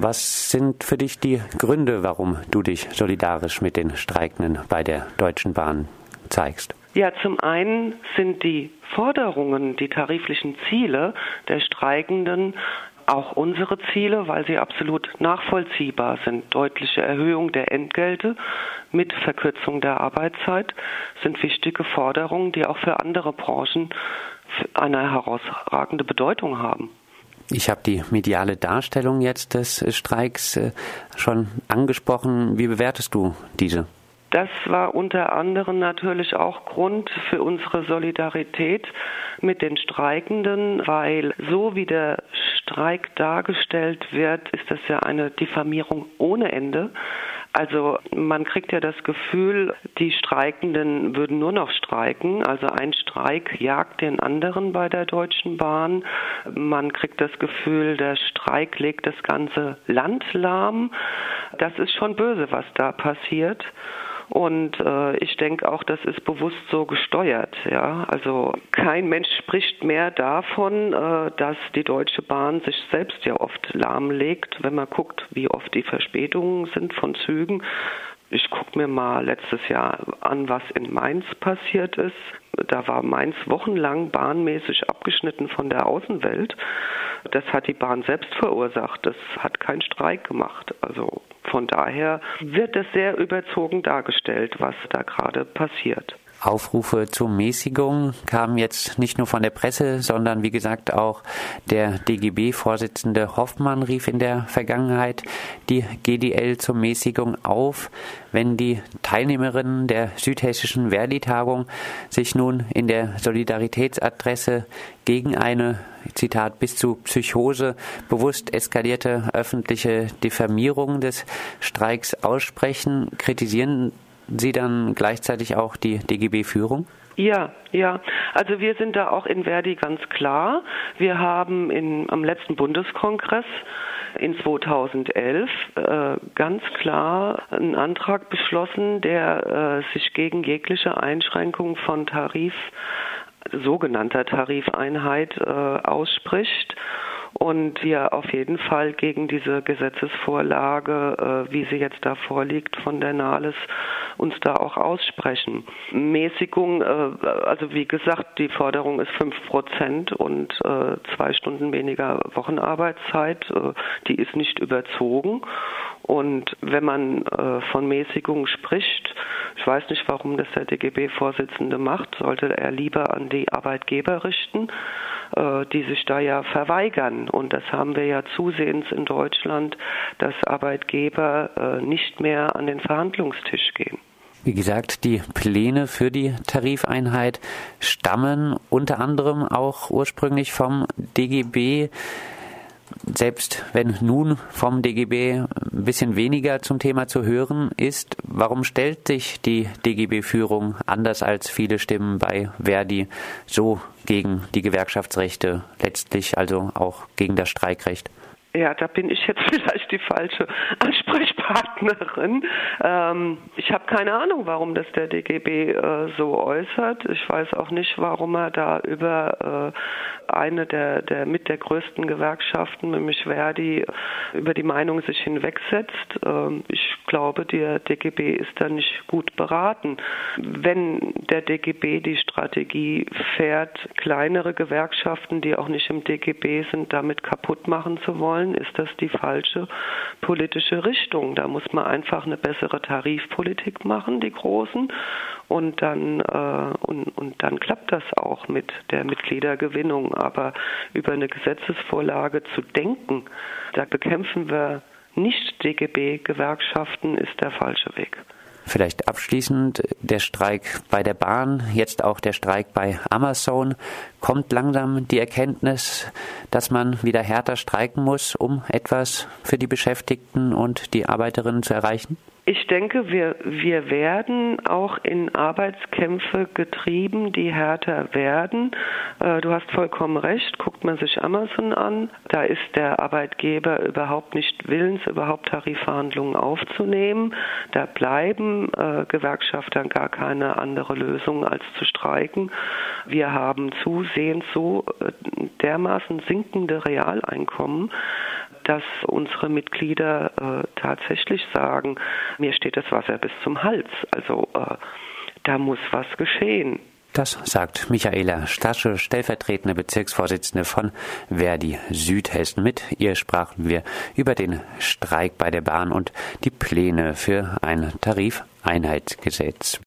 Was sind für dich die Gründe, warum du dich solidarisch mit den Streikenden bei der Deutschen Bahn zeigst? Ja, zum einen sind die Forderungen, die tariflichen Ziele der Streikenden auch unsere Ziele, weil sie absolut nachvollziehbar sind. Deutliche Erhöhung der Entgelte mit Verkürzung der Arbeitszeit sind wichtige Forderungen, die auch für andere Branchen eine herausragende Bedeutung haben. Ich habe die mediale Darstellung jetzt des Streiks äh, schon angesprochen. Wie bewertest du diese? Das war unter anderem natürlich auch Grund für unsere Solidarität mit den Streikenden, weil so wie der Streik dargestellt wird, ist das ja eine Diffamierung ohne Ende. Also man kriegt ja das Gefühl, die Streikenden würden nur noch streiken. Also ein Streik jagt den anderen bei der Deutschen Bahn. Man kriegt das Gefühl, der Streik legt das ganze Land lahm. Das ist schon böse, was da passiert. Und äh, ich denke auch, das ist bewusst so gesteuert. Ja, also kein Mensch spricht mehr davon, äh, dass die Deutsche Bahn sich selbst ja oft lahmlegt, wenn man guckt, wie oft die Verspätungen sind von Zügen. Ich gucke mir mal letztes Jahr an, was in Mainz passiert ist. Da war Mainz wochenlang bahnmäßig abgeschnitten von der Außenwelt. Das hat die Bahn selbst verursacht. Das hat kein Streik gemacht. Also von daher wird es sehr überzogen dargestellt, was da gerade passiert. Aufrufe zur Mäßigung kamen jetzt nicht nur von der Presse, sondern wie gesagt auch der DGB-Vorsitzende Hoffmann rief in der Vergangenheit die GDL zur Mäßigung auf. Wenn die Teilnehmerinnen der südhessischen Verdi-Tagung sich nun in der Solidaritätsadresse gegen eine Zitat, bis zu Psychose bewusst eskalierte öffentliche Diffamierung des Streiks aussprechen, kritisieren Sie dann gleichzeitig auch die DGB-Führung? Ja, ja. Also wir sind da auch in Verdi ganz klar. Wir haben in, am letzten Bundeskongress in 2011 äh, ganz klar einen Antrag beschlossen, der äh, sich gegen jegliche Einschränkung von Tarif, sogenannter Tarifeinheit äh, ausspricht und wir auf jeden Fall gegen diese Gesetzesvorlage, äh, wie sie jetzt da vorliegt von der Nahles, uns da auch aussprechen. Mäßigung, äh, also wie gesagt, die Forderung ist fünf Prozent und äh, zwei Stunden weniger Wochenarbeitszeit, die ist nicht überzogen. Und wenn man von Mäßigung spricht, ich weiß nicht, warum das der DGB-Vorsitzende macht, sollte er lieber an die Arbeitgeber richten äh, die sich da ja verweigern. Und das haben wir ja zusehends in Deutschland, dass Arbeitgeber äh, nicht mehr an den Verhandlungstisch gehen. Wie gesagt, die Pläne für die Tarifeinheit stammen unter anderem auch ursprünglich vom DGB. Selbst wenn nun vom DGB ein bisschen weniger zum Thema zu hören ist, warum stellt sich die DGB-Führung anders als viele Stimmen bei Verdi so gegen die Gewerkschaftsrechte, letztlich also auch gegen das Streikrecht? Ja, da bin ich jetzt vielleicht die falsche Ansprechpartnerin. Ähm, ich habe keine Ahnung, warum das der DGB äh, so äußert. Ich weiß auch nicht, warum er da über äh, eine der, der mit der größten Gewerkschaften, nämlich Verdi, über die Meinung sich hinwegsetzt. Ähm, ich glaube, der DGB ist da nicht gut beraten. Wenn der DGB die Strategie fährt, kleinere Gewerkschaften, die auch nicht im DGB sind, damit kaputt machen zu wollen, wollen, ist das die falsche politische Richtung. Da muss man einfach eine bessere Tarifpolitik machen, die Großen, und dann äh, und, und dann klappt das auch mit der Mitgliedergewinnung. Aber über eine Gesetzesvorlage zu denken, da bekämpfen wir nicht DGB-Gewerkschaften, ist der falsche Weg. Vielleicht abschließend der Streik bei der Bahn, jetzt auch der Streik bei Amazon. Kommt langsam die Erkenntnis, dass man wieder härter streiken muss, um etwas für die Beschäftigten und die Arbeiterinnen zu erreichen? Ich denke, wir, wir werden auch in Arbeitskämpfe getrieben, die härter werden. Äh, du hast vollkommen recht, guckt man sich Amazon an, da ist der Arbeitgeber überhaupt nicht willens, überhaupt Tarifverhandlungen aufzunehmen. Da bleiben äh, Gewerkschafter gar keine andere Lösung als zu streiken. Wir haben zusehends so äh, dermaßen sinkende Realeinkommen, dass unsere Mitglieder äh, tatsächlich sagen, mir steht das Wasser bis zum Hals. Also äh, da muss was geschehen. Das sagt Michaela Stasche, stellvertretende Bezirksvorsitzende von Verdi Südhessen. Mit ihr sprachen wir über den Streik bei der Bahn und die Pläne für ein Tarifeinheitsgesetz.